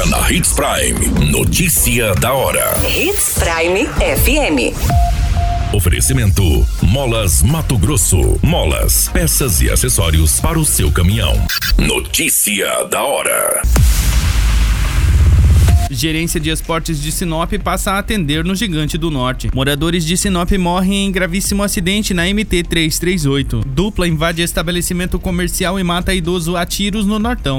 Agora na Hits Prime. Notícia da hora. Hits Prime FM. Oferecimento: Molas Mato Grosso. Molas, peças e acessórios para o seu caminhão. Notícia da hora. Gerência de Esportes de Sinop passa a atender no Gigante do Norte. Moradores de Sinop morrem em gravíssimo acidente na MT 338. Dupla invade estabelecimento comercial e mata idoso a tiros no Nortão.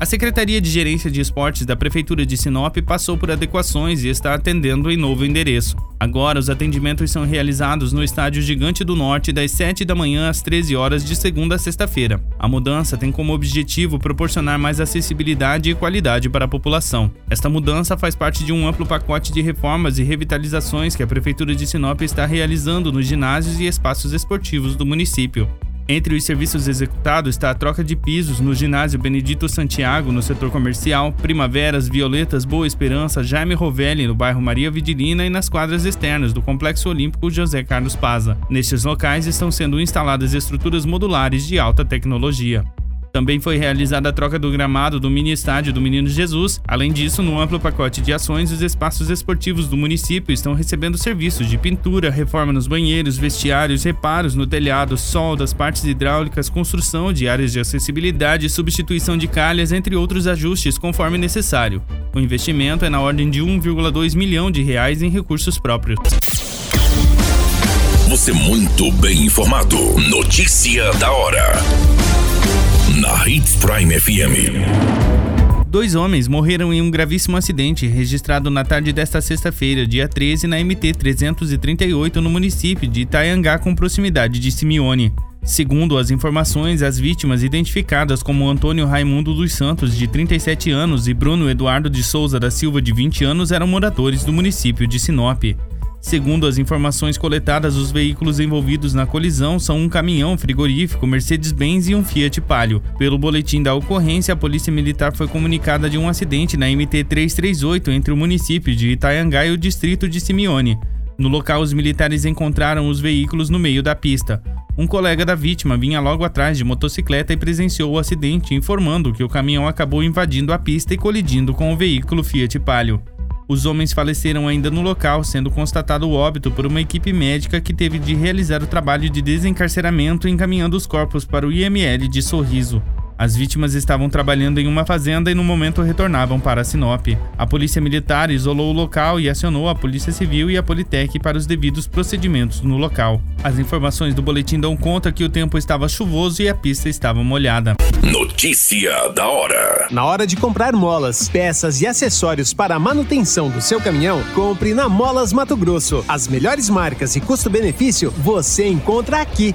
A Secretaria de Gerência de Esportes da Prefeitura de Sinop passou por adequações e está atendendo em novo endereço. Agora, os atendimentos são realizados no Estádio Gigante do Norte das 7 da manhã às 13 horas de segunda a sexta-feira. A mudança tem como objetivo proporcionar mais acessibilidade e qualidade para a população. Esta mudança faz parte de um amplo pacote de reformas e revitalizações que a Prefeitura de Sinop está realizando nos ginásios e espaços esportivos do município. Entre os serviços executados está a troca de pisos no ginásio Benedito Santiago, no setor comercial, Primaveras, Violetas, Boa Esperança, Jaime Rovelli, no bairro Maria Vidilina e nas quadras externas do Complexo Olímpico José Carlos Paza. Nestes locais estão sendo instaladas estruturas modulares de alta tecnologia. Também foi realizada a troca do gramado do mini estádio do Menino Jesus. Além disso, no amplo pacote de ações, os espaços esportivos do município estão recebendo serviços de pintura, reforma nos banheiros, vestiários, reparos no telhado, soldas, partes hidráulicas, construção de áreas de acessibilidade, substituição de calhas, entre outros ajustes conforme necessário. O investimento é na ordem de 1,2 milhão de reais em recursos próprios. Você muito bem informado. Notícia da hora na Hits Prime FM. Dois homens morreram em um gravíssimo acidente registrado na tarde desta sexta-feira, dia 13, na MT 338, no município de Itaiangá, com proximidade de Simeone. Segundo as informações, as vítimas identificadas como Antônio Raimundo dos Santos, de 37 anos, e Bruno Eduardo de Souza da Silva, de 20 anos, eram moradores do município de Sinop. Segundo as informações coletadas, os veículos envolvidos na colisão são um caminhão frigorífico Mercedes-Benz e um Fiat Palio. Pelo boletim da ocorrência, a Polícia Militar foi comunicada de um acidente na MT 338 entre o município de Itaiangá e o distrito de Simeone. No local, os militares encontraram os veículos no meio da pista. Um colega da vítima vinha logo atrás de motocicleta e presenciou o acidente, informando que o caminhão acabou invadindo a pista e colidindo com o veículo Fiat Palio. Os homens faleceram ainda no local, sendo constatado o óbito por uma equipe médica que teve de realizar o trabalho de desencarceramento encaminhando os corpos para o IML de Sorriso. As vítimas estavam trabalhando em uma fazenda e no momento retornavam para Sinop. A polícia militar isolou o local e acionou a Polícia Civil e a Politec para os devidos procedimentos no local. As informações do boletim dão conta que o tempo estava chuvoso e a pista estava molhada. Notícia da hora. Na hora de comprar molas, peças e acessórios para a manutenção do seu caminhão, compre na Molas Mato Grosso. As melhores marcas e custo-benefício você encontra aqui.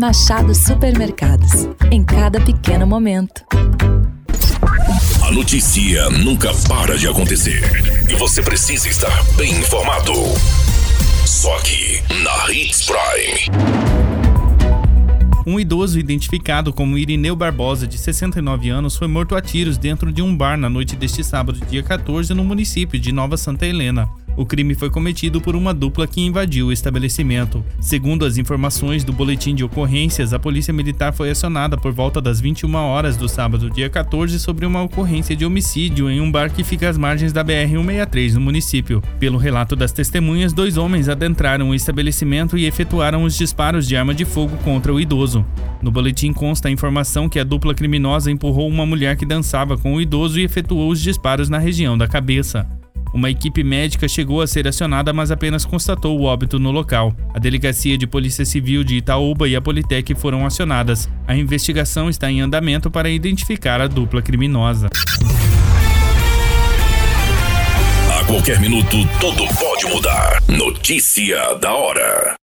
Machado Supermercados. Em cada pequeno momento. A notícia nunca para de acontecer. E você precisa estar bem informado. Só aqui, na Hits Prime. Um idoso identificado como Irineu Barbosa, de 69 anos, foi morto a tiros dentro de um bar na noite deste sábado, dia 14, no município de Nova Santa Helena. O crime foi cometido por uma dupla que invadiu o estabelecimento. Segundo as informações do boletim de ocorrências, a Polícia Militar foi acionada por volta das 21 horas do sábado, dia 14, sobre uma ocorrência de homicídio em um bar que fica às margens da BR-163 no município. Pelo relato das testemunhas, dois homens adentraram o estabelecimento e efetuaram os disparos de arma de fogo contra o idoso. No boletim consta a informação que a dupla criminosa empurrou uma mulher que dançava com o idoso e efetuou os disparos na região da cabeça. Uma equipe médica chegou a ser acionada, mas apenas constatou o óbito no local. A Delegacia de Polícia Civil de Itaúba e a Politec foram acionadas. A investigação está em andamento para identificar a dupla criminosa. A qualquer minuto, tudo pode mudar. Notícia da hora.